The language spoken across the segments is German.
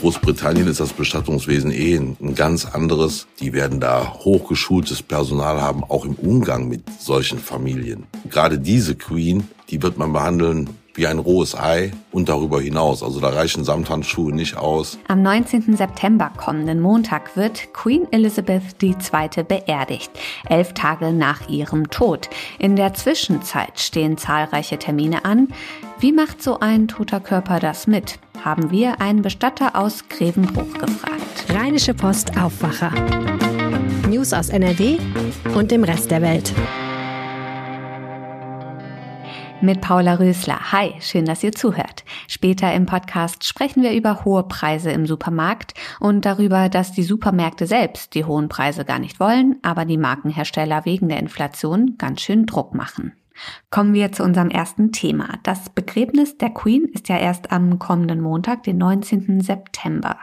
Großbritannien ist das Bestattungswesen eh ein ganz anderes. Die werden da hochgeschultes Personal haben, auch im Umgang mit solchen Familien. Gerade diese Queen, die wird man behandeln wie ein rohes Ei und darüber hinaus. Also da reichen Samthandschuhe nicht aus. Am 19. September kommenden Montag wird Queen Elizabeth II. beerdigt, elf Tage nach ihrem Tod. In der Zwischenzeit stehen zahlreiche Termine an. Wie macht so ein toter Körper das mit? Haben wir einen Bestatter aus Grevenbruch gefragt. Rheinische Post Aufwacher. News aus NRW und dem Rest der Welt mit Paula Rösler. Hi, schön, dass ihr zuhört. Später im Podcast sprechen wir über hohe Preise im Supermarkt und darüber, dass die Supermärkte selbst die hohen Preise gar nicht wollen, aber die Markenhersteller wegen der Inflation ganz schön Druck machen. Kommen wir zu unserem ersten Thema. Das Begräbnis der Queen ist ja erst am kommenden Montag, den 19. September.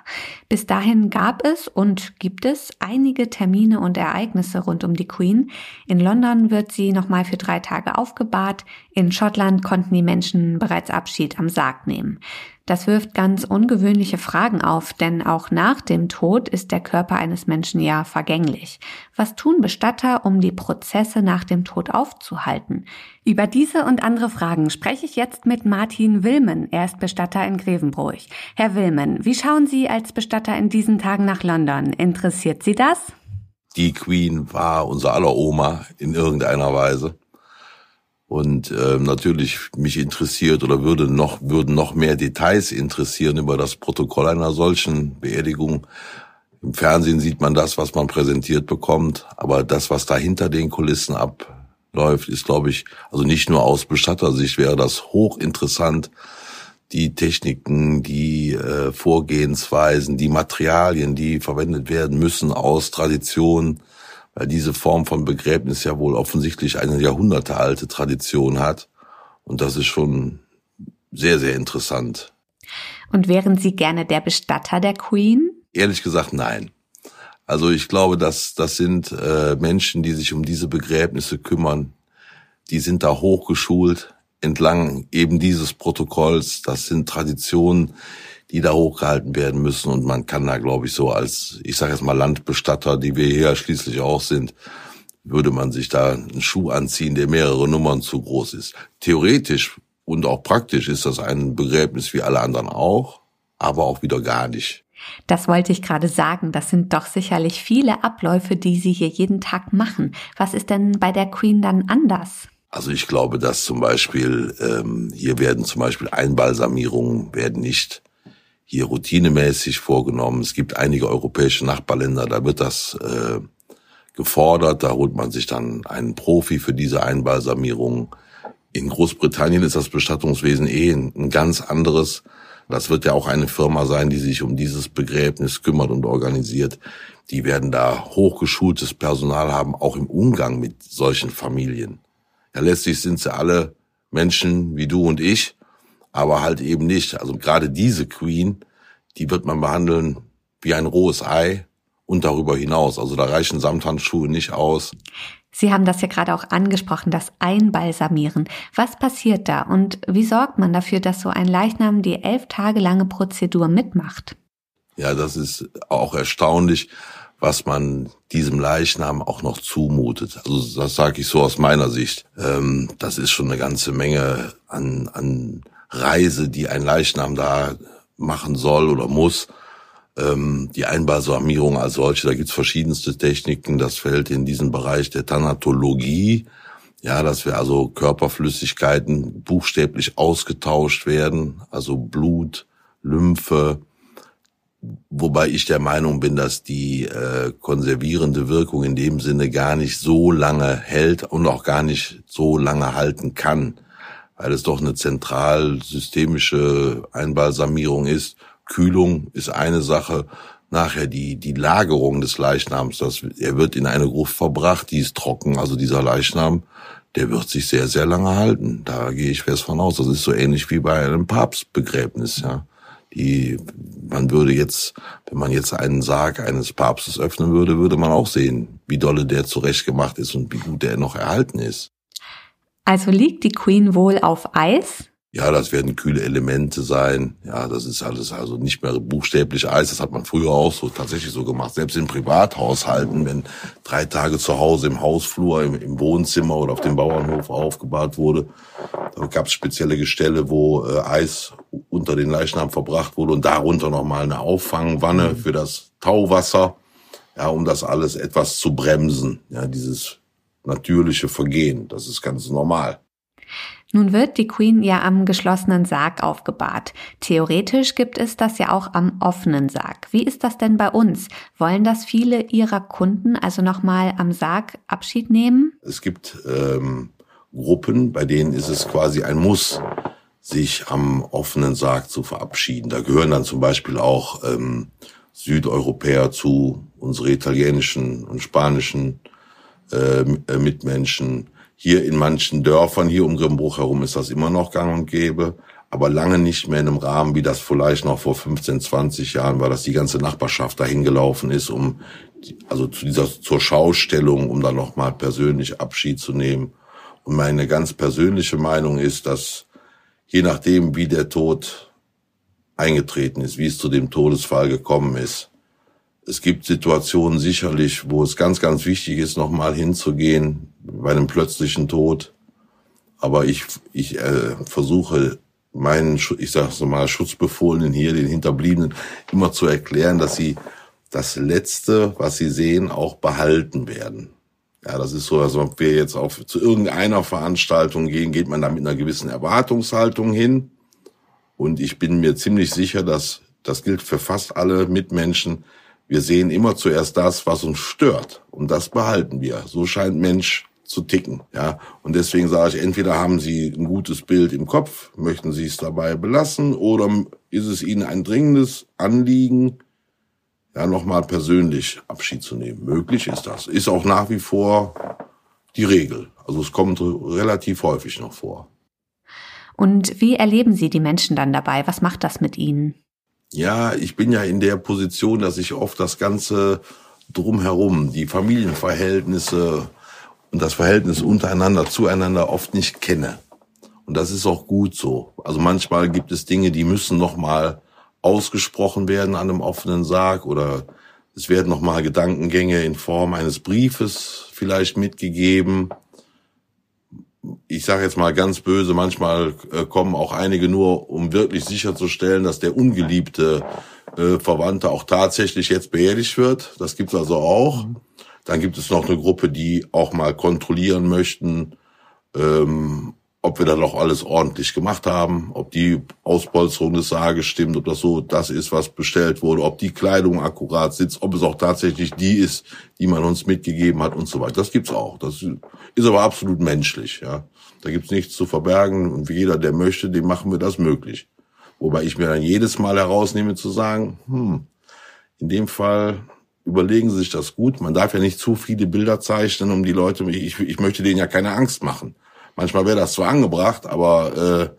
Bis dahin gab es und gibt es einige Termine und Ereignisse rund um die Queen. In London wird sie nochmal für drei Tage aufgebahrt. In Schottland konnten die Menschen bereits Abschied am Sarg nehmen. Das wirft ganz ungewöhnliche Fragen auf, denn auch nach dem Tod ist der Körper eines Menschen ja vergänglich. Was tun Bestatter, um die Prozesse nach dem Tod aufzuhalten? Über diese und andere Fragen spreche ich jetzt mit Martin Wilmen. Er ist Bestatter in Grevenbruch. Herr Wilmen, wie schauen Sie als Bestatter in diesen Tagen nach London? Interessiert Sie das? Die Queen war unser aller Oma in irgendeiner Weise. Und äh, natürlich mich interessiert oder würde noch, würden noch mehr Details interessieren über das Protokoll einer solchen Beerdigung. Im Fernsehen sieht man das, was man präsentiert bekommt, aber das, was da hinter den Kulissen abläuft, ist, glaube ich, also nicht nur aus Bestattersicht wäre das hochinteressant. Die Techniken, die äh, Vorgehensweisen, die Materialien, die verwendet werden müssen aus Tradition, weil diese Form von Begräbnis ja wohl offensichtlich eine jahrhundertealte Tradition hat. Und das ist schon sehr, sehr interessant. Und wären Sie gerne der Bestatter der Queen? Ehrlich gesagt, nein. Also ich glaube, dass das sind äh, Menschen, die sich um diese Begräbnisse kümmern. Die sind da hochgeschult entlang eben dieses Protokolls. Das sind Traditionen, die da hochgehalten werden müssen. Und man kann da, glaube ich, so als, ich sage jetzt mal Landbestatter, die wir hier schließlich auch sind, würde man sich da einen Schuh anziehen, der mehrere Nummern zu groß ist. Theoretisch und auch praktisch ist das ein Begräbnis wie alle anderen auch, aber auch wieder gar nicht. Das wollte ich gerade sagen. Das sind doch sicherlich viele Abläufe, die Sie hier jeden Tag machen. Was ist denn bei der Queen dann anders? Also ich glaube, dass zum Beispiel ähm, hier werden zum Beispiel Einbalsamierungen werden nicht hier routinemäßig vorgenommen. Es gibt einige europäische Nachbarländer, da wird das äh, gefordert. Da holt man sich dann einen Profi für diese Einbalsamierung. In Großbritannien ist das Bestattungswesen eh ein ganz anderes. Das wird ja auch eine Firma sein, die sich um dieses Begräbnis kümmert und organisiert. Die werden da hochgeschultes Personal haben, auch im Umgang mit solchen Familien. Ja, letztlich sind sie alle Menschen wie du und ich, aber halt eben nicht. Also gerade diese Queen, die wird man behandeln wie ein rohes Ei und darüber hinaus. Also da reichen Samthandschuhe nicht aus. Sie haben das ja gerade auch angesprochen, das Einbalsamieren. Was passiert da und wie sorgt man dafür, dass so ein Leichnam die elf Tage lange Prozedur mitmacht? Ja, das ist auch erstaunlich, was man diesem Leichnam auch noch zumutet. Also das sage ich so aus meiner Sicht. Ähm, das ist schon eine ganze Menge an, an Reise, die ein Leichnam da machen soll oder muss. Ähm, die Einbalsamierung als solche, da gibt's verschiedenste Techniken. Das fällt in diesen Bereich der Thanatologie. Ja, dass wir also Körperflüssigkeiten buchstäblich ausgetauscht werden, also Blut, Lymphe, wobei ich der Meinung bin, dass die äh, konservierende Wirkung in dem Sinne gar nicht so lange hält und auch gar nicht so lange halten kann weil es doch eine zentral systemische Einbalsamierung ist. Kühlung ist eine Sache. Nachher die, die Lagerung des Leichnams, das, er wird in eine Gruft verbracht, die ist trocken, also dieser Leichnam, der wird sich sehr, sehr lange halten. Da gehe ich fest von aus. Das ist so ähnlich wie bei einem Papstbegräbnis, ja. Die, man würde jetzt, wenn man jetzt einen Sarg eines Papstes öffnen würde, würde man auch sehen, wie dolle der zurechtgemacht ist und wie gut der noch erhalten ist. Also liegt die Queen wohl auf Eis? Ja, das werden kühle Elemente sein. Ja, das ist alles also nicht mehr buchstäblich Eis. Das hat man früher auch so tatsächlich so gemacht. Selbst in Privathaushalten, wenn drei Tage zu Hause im Hausflur, im, im Wohnzimmer oder auf dem Bauernhof aufgebahrt wurde, da gab es spezielle Gestelle, wo äh, Eis unter den Leichnam verbracht wurde und darunter nochmal eine Auffangwanne für das Tauwasser, ja, um das alles etwas zu bremsen. Ja, dieses natürliche Vergehen, das ist ganz normal. Nun wird die Queen ja am geschlossenen Sarg aufgebahrt. Theoretisch gibt es das ja auch am offenen Sarg. Wie ist das denn bei uns? Wollen das viele Ihrer Kunden also nochmal am Sarg Abschied nehmen? Es gibt ähm, Gruppen, bei denen ist es quasi ein Muss, sich am offenen Sarg zu verabschieden. Da gehören dann zum Beispiel auch ähm, Südeuropäer zu, unsere italienischen und spanischen äh, äh Mitmenschen hier in manchen Dörfern, hier um Grimbruch herum ist das immer noch gang und gäbe, aber lange nicht mehr in einem Rahmen, wie das vielleicht noch vor 15, 20 Jahren war, dass die ganze Nachbarschaft dahin gelaufen ist, um, also zu dieser, zur Schaustellung, um dann nochmal persönlich Abschied zu nehmen. Und meine ganz persönliche Meinung ist, dass je nachdem, wie der Tod eingetreten ist, wie es zu dem Todesfall gekommen ist, es gibt Situationen sicherlich, wo es ganz, ganz wichtig ist, nochmal hinzugehen bei einem plötzlichen Tod. Aber ich, ich äh, versuche meinen, ich sage mal, Schutzbefohlenen hier, den Hinterbliebenen, immer zu erklären, dass sie das Letzte, was sie sehen, auch behalten werden. Ja, das ist so, als ob wir jetzt auf, zu irgendeiner Veranstaltung gehen, geht man da mit einer gewissen Erwartungshaltung hin. Und ich bin mir ziemlich sicher, dass das gilt für fast alle Mitmenschen, wir sehen immer zuerst das, was uns stört. Und das behalten wir. So scheint Mensch zu ticken, ja. Und deswegen sage ich, entweder haben Sie ein gutes Bild im Kopf, möchten Sie es dabei belassen, oder ist es Ihnen ein dringendes Anliegen, ja, nochmal persönlich Abschied zu nehmen. Möglich ist das. Ist auch nach wie vor die Regel. Also es kommt relativ häufig noch vor. Und wie erleben Sie die Menschen dann dabei? Was macht das mit Ihnen? Ja, ich bin ja in der Position, dass ich oft das Ganze drumherum, die Familienverhältnisse und das Verhältnis untereinander, zueinander oft nicht kenne. Und das ist auch gut so. Also manchmal gibt es Dinge, die müssen nochmal ausgesprochen werden an einem offenen Sarg oder es werden nochmal Gedankengänge in Form eines Briefes vielleicht mitgegeben ich sage jetzt mal ganz böse, manchmal äh, kommen auch einige nur, um wirklich sicherzustellen, dass der ungeliebte äh, Verwandte auch tatsächlich jetzt beerdigt wird. Das gibt's also auch. Mhm. Dann gibt es noch eine Gruppe, die auch mal kontrollieren möchten, ähm, ob wir da doch alles ordentlich gemacht haben, ob die Auspolsterung des Sarges stimmt, ob das so das ist, was bestellt wurde, ob die Kleidung akkurat sitzt, ob es auch tatsächlich die ist, die man uns mitgegeben hat und so weiter. Das gibt's auch. Das ist aber absolut menschlich, ja. Da gibt's nichts zu verbergen und jeder, der möchte, dem machen wir das möglich. Wobei ich mir dann jedes Mal herausnehme zu sagen, hm, in dem Fall überlegen Sie sich das gut. Man darf ja nicht zu viele Bilder zeichnen, um die Leute, ich, ich möchte denen ja keine Angst machen. Manchmal wäre das zwar angebracht, aber äh,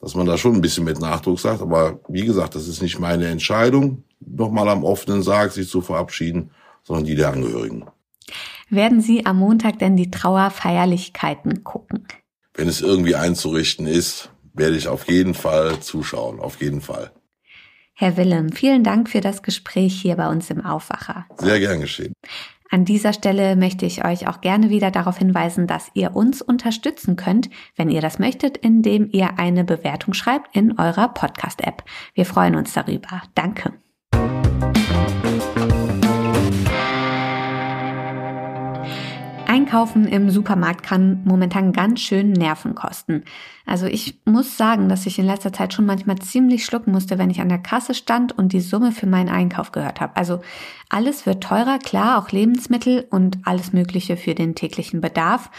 dass man da schon ein bisschen mit Nachdruck sagt. Aber wie gesagt, das ist nicht meine Entscheidung, nochmal am offenen Sarg sich zu verabschieden, sondern die der Angehörigen. Werden Sie am Montag denn die Trauerfeierlichkeiten gucken? Wenn es irgendwie einzurichten ist, werde ich auf jeden Fall zuschauen, auf jeden Fall. Herr Willem, vielen Dank für das Gespräch hier bei uns im Aufwacher. Sehr gern geschehen. An dieser Stelle möchte ich euch auch gerne wieder darauf hinweisen, dass ihr uns unterstützen könnt, wenn ihr das möchtet, indem ihr eine Bewertung schreibt in eurer Podcast-App. Wir freuen uns darüber. Danke. Einkaufen im Supermarkt kann momentan ganz schön Nerven kosten. Also ich muss sagen, dass ich in letzter Zeit schon manchmal ziemlich schlucken musste, wenn ich an der Kasse stand und die Summe für meinen Einkauf gehört habe. Also alles wird teurer, klar, auch Lebensmittel und alles Mögliche für den täglichen Bedarf.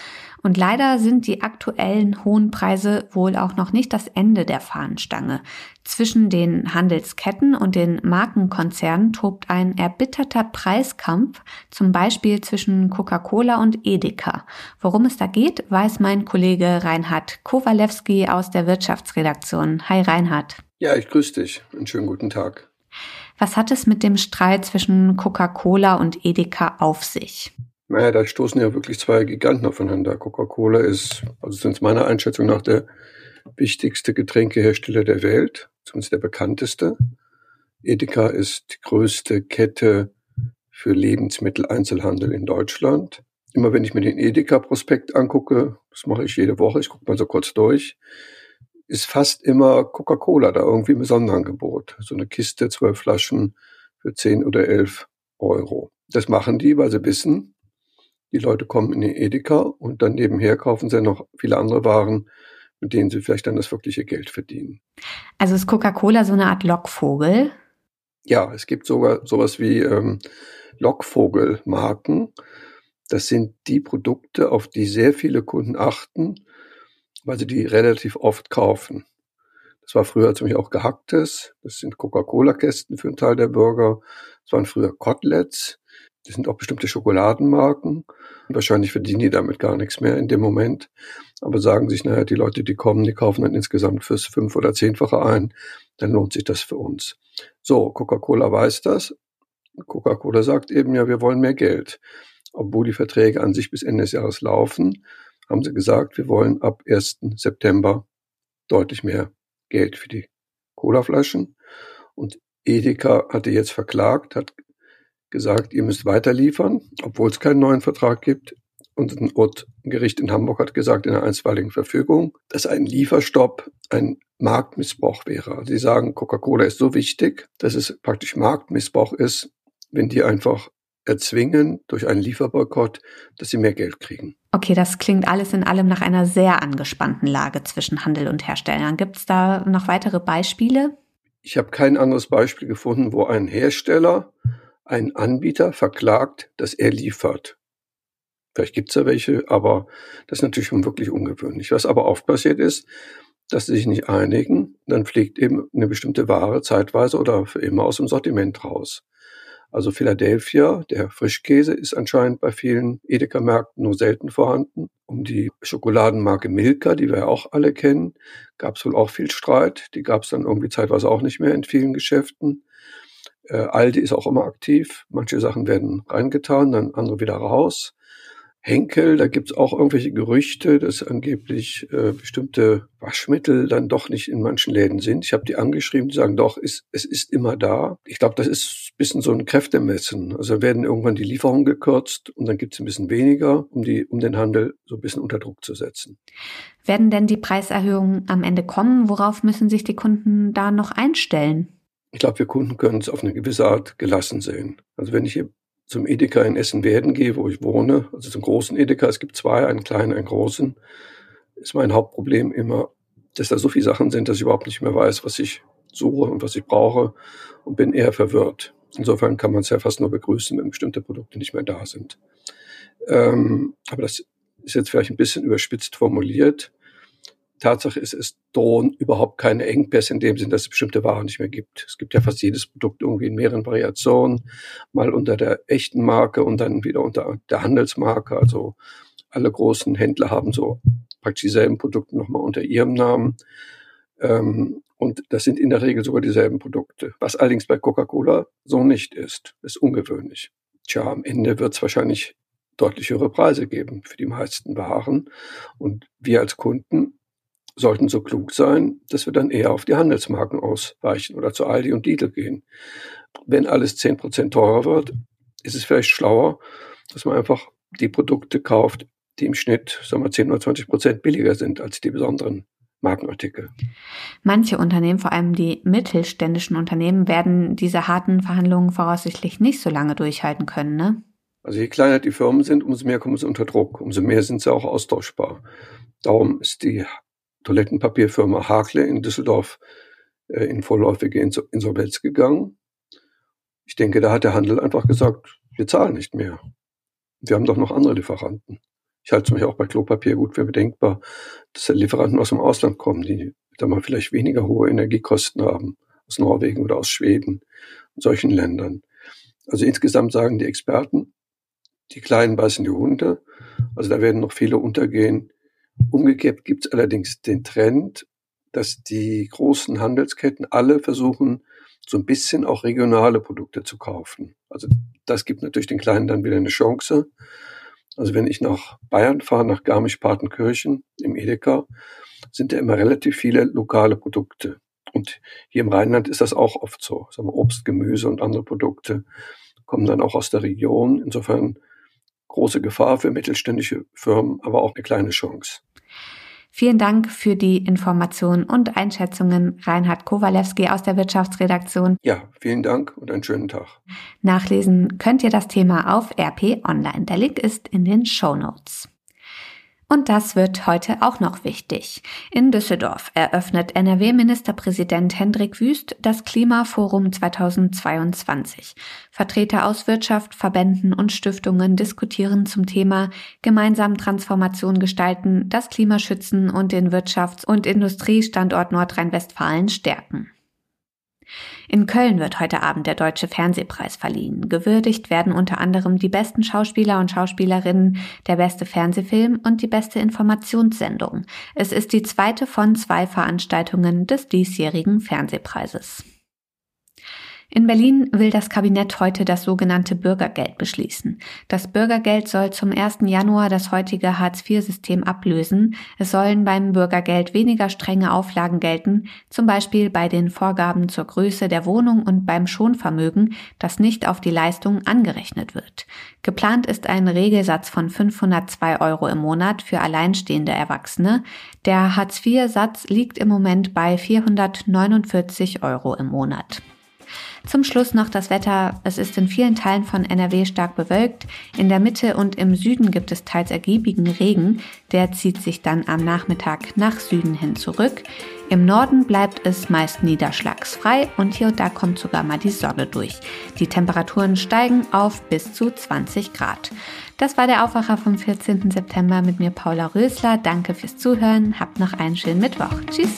Und leider sind die aktuellen hohen Preise wohl auch noch nicht das Ende der Fahnenstange. Zwischen den Handelsketten und den Markenkonzernen tobt ein erbitterter Preiskampf, zum Beispiel zwischen Coca-Cola und Edeka. Worum es da geht, weiß mein Kollege Reinhard Kowalewski aus der Wirtschaftsredaktion. Hi Reinhard. Ja, ich grüße dich. Einen schönen guten Tag. Was hat es mit dem Streit zwischen Coca-Cola und Edeka auf sich? Naja, da stoßen ja wirklich zwei Giganten aufeinander. Coca-Cola ist, also sind meiner Einschätzung nach, der wichtigste Getränkehersteller der Welt, zumindest der bekannteste. Edeka ist die größte Kette für Lebensmitteleinzelhandel in Deutschland. Immer wenn ich mir den Edeka-Prospekt angucke, das mache ich jede Woche, ich gucke mal so kurz durch, ist fast immer Coca-Cola da irgendwie im Sonderangebot. So eine Kiste, zwölf Flaschen für zehn oder elf Euro. Das machen die, weil sie wissen, die Leute kommen in den Edeka und dann nebenher kaufen sie noch viele andere Waren, mit denen sie vielleicht dann das wirkliche Geld verdienen. Also ist Coca-Cola so eine Art Lockvogel? Ja, es gibt sogar sowas wie ähm, Lockvogelmarken. Das sind die Produkte, auf die sehr viele Kunden achten, weil sie die relativ oft kaufen. Das war früher ziemlich auch gehacktes. Das sind Coca-Cola-Kästen für einen Teil der Bürger. Das waren früher Koteletts. Das sind auch bestimmte Schokoladenmarken. Wahrscheinlich verdienen die damit gar nichts mehr in dem Moment. Aber sagen sich, naja, die Leute, die kommen, die kaufen dann insgesamt fürs fünf- oder zehnfache ein. Dann lohnt sich das für uns. So, Coca-Cola weiß das. Coca-Cola sagt eben, ja, wir wollen mehr Geld. Obwohl die Verträge an sich bis Ende des Jahres laufen, haben sie gesagt, wir wollen ab 1. September deutlich mehr Geld für die Colaflaschen. Und Edeka hatte jetzt verklagt, hat gesagt, ihr müsst weiter liefern, obwohl es keinen neuen Vertrag gibt. Und ein Gericht in Hamburg hat gesagt in einer einstweiligen Verfügung, dass ein Lieferstopp ein Marktmissbrauch wäre. Sie sagen, Coca-Cola ist so wichtig, dass es praktisch Marktmissbrauch ist, wenn die einfach erzwingen durch einen Lieferboykott, dass sie mehr Geld kriegen. Okay, das klingt alles in allem nach einer sehr angespannten Lage zwischen Handel und Herstellern. Gibt es da noch weitere Beispiele? Ich habe kein anderes Beispiel gefunden, wo ein Hersteller einen Anbieter verklagt, dass er liefert. Vielleicht gibt es ja welche, aber das ist natürlich schon wirklich ungewöhnlich. Was aber oft passiert ist, dass sie sich nicht einigen, dann fliegt eben eine bestimmte Ware zeitweise oder für immer aus dem Sortiment raus. Also Philadelphia, der Frischkäse, ist anscheinend bei vielen Edeka-Märkten nur selten vorhanden. Um die Schokoladenmarke Milka, die wir ja auch alle kennen, gab es wohl auch viel Streit. Die gab es dann irgendwie zeitweise auch nicht mehr in vielen Geschäften. Äh, Aldi ist auch immer aktiv. Manche Sachen werden reingetan, dann andere wieder raus. Henkel, da gibt's auch irgendwelche Gerüchte, dass angeblich äh, bestimmte Waschmittel dann doch nicht in manchen Läden sind. Ich habe die angeschrieben, die sagen, doch, ist, es ist immer da. Ich glaube, das ist ein bisschen so ein Kräftemessen. Also werden irgendwann die Lieferungen gekürzt und dann gibt's ein bisschen weniger, um, die, um den Handel so ein bisschen unter Druck zu setzen. Werden denn die Preiserhöhungen am Ende kommen? Worauf müssen sich die Kunden da noch einstellen? Ich glaube, wir Kunden können es auf eine gewisse Art gelassen sehen. Also wenn ich hier zum Edeka in Essen-Werden gehe, wo ich wohne, also zum großen Edeka, es gibt zwei, einen kleinen, einen großen, ist mein Hauptproblem immer, dass da so viele Sachen sind, dass ich überhaupt nicht mehr weiß, was ich suche und was ich brauche und bin eher verwirrt. Insofern kann man es ja fast nur begrüßen, wenn bestimmte Produkte nicht mehr da sind. Ähm, aber das ist jetzt vielleicht ein bisschen überspitzt formuliert. Tatsache ist, es drohen überhaupt keine Engpässe in dem Sinn, dass es bestimmte Waren nicht mehr gibt. Es gibt ja fast jedes Produkt irgendwie in mehreren Variationen, mal unter der echten Marke und dann wieder unter der Handelsmarke. Also alle großen Händler haben so praktisch dieselben Produkte nochmal unter ihrem Namen. Ähm, und das sind in der Regel sogar dieselben Produkte. Was allerdings bei Coca-Cola so nicht ist, ist ungewöhnlich. Tja, am Ende wird es wahrscheinlich deutlich höhere Preise geben für die meisten Waren. Und wir als Kunden sollten so klug sein, dass wir dann eher auf die Handelsmarken ausweichen oder zu Aldi und Lidl gehen. Wenn alles zehn Prozent teurer wird, ist es vielleicht schlauer, dass man einfach die Produkte kauft, die im Schnitt, sagen wir, 10 oder 20 Prozent billiger sind als die besonderen Markenartikel. Manche Unternehmen, vor allem die mittelständischen Unternehmen, werden diese harten Verhandlungen voraussichtlich nicht so lange durchhalten können, ne? Also je kleiner die Firmen sind, umso mehr kommen sie unter Druck, umso mehr sind sie auch austauschbar. Darum ist die Toilettenpapierfirma Hakle in Düsseldorf äh, in vorläufige Insolvenz gegangen. Ich denke, da hat der Handel einfach gesagt, wir zahlen nicht mehr. Wir haben doch noch andere Lieferanten. Ich halte es mich auch bei Klopapier gut für bedenkbar, dass Lieferanten aus dem Ausland kommen, die da mal vielleicht weniger hohe Energiekosten haben, aus Norwegen oder aus Schweden und solchen Ländern. Also insgesamt sagen die Experten, die Kleinen beißen die Hunde. Also da werden noch viele untergehen, Umgekehrt gibt es allerdings den Trend, dass die großen Handelsketten alle versuchen, so ein bisschen auch regionale Produkte zu kaufen. Also das gibt natürlich den Kleinen dann wieder eine Chance. Also wenn ich nach Bayern fahre, nach Garmisch-Partenkirchen im Edeka, sind ja immer relativ viele lokale Produkte. Und hier im Rheinland ist das auch oft so. Sagen wir, Obst, Gemüse und andere Produkte kommen dann auch aus der Region. Insofern große Gefahr für mittelständische Firmen, aber auch eine kleine Chance. Vielen Dank für die Informationen und Einschätzungen, Reinhard Kowalewski aus der Wirtschaftsredaktion. Ja, vielen Dank und einen schönen Tag. Nachlesen könnt ihr das Thema auf RP Online. Der Link ist in den Show Notes. Und das wird heute auch noch wichtig. In Düsseldorf eröffnet NRW-Ministerpräsident Hendrik Wüst das Klimaforum 2022. Vertreter aus Wirtschaft, Verbänden und Stiftungen diskutieren zum Thema gemeinsam Transformation gestalten, das Klima schützen und den Wirtschafts- und Industriestandort Nordrhein-Westfalen stärken. In Köln wird heute Abend der Deutsche Fernsehpreis verliehen. Gewürdigt werden unter anderem die besten Schauspieler und Schauspielerinnen, der beste Fernsehfilm und die beste Informationssendung. Es ist die zweite von zwei Veranstaltungen des diesjährigen Fernsehpreises. In Berlin will das Kabinett heute das sogenannte Bürgergeld beschließen. Das Bürgergeld soll zum 1. Januar das heutige Hartz-IV-System ablösen. Es sollen beim Bürgergeld weniger strenge Auflagen gelten, zum Beispiel bei den Vorgaben zur Größe der Wohnung und beim Schonvermögen, das nicht auf die Leistung angerechnet wird. Geplant ist ein Regelsatz von 502 Euro im Monat für alleinstehende Erwachsene. Der Hartz-IV-Satz liegt im Moment bei 449 Euro im Monat. Zum Schluss noch das Wetter. Es ist in vielen Teilen von NRW stark bewölkt. In der Mitte und im Süden gibt es teils ergiebigen Regen. Der zieht sich dann am Nachmittag nach Süden hin zurück. Im Norden bleibt es meist niederschlagsfrei und hier und da kommt sogar mal die Sonne durch. Die Temperaturen steigen auf bis zu 20 Grad. Das war der Aufwacher vom 14. September mit mir Paula Rösler. Danke fürs Zuhören. Habt noch einen schönen Mittwoch. Tschüss.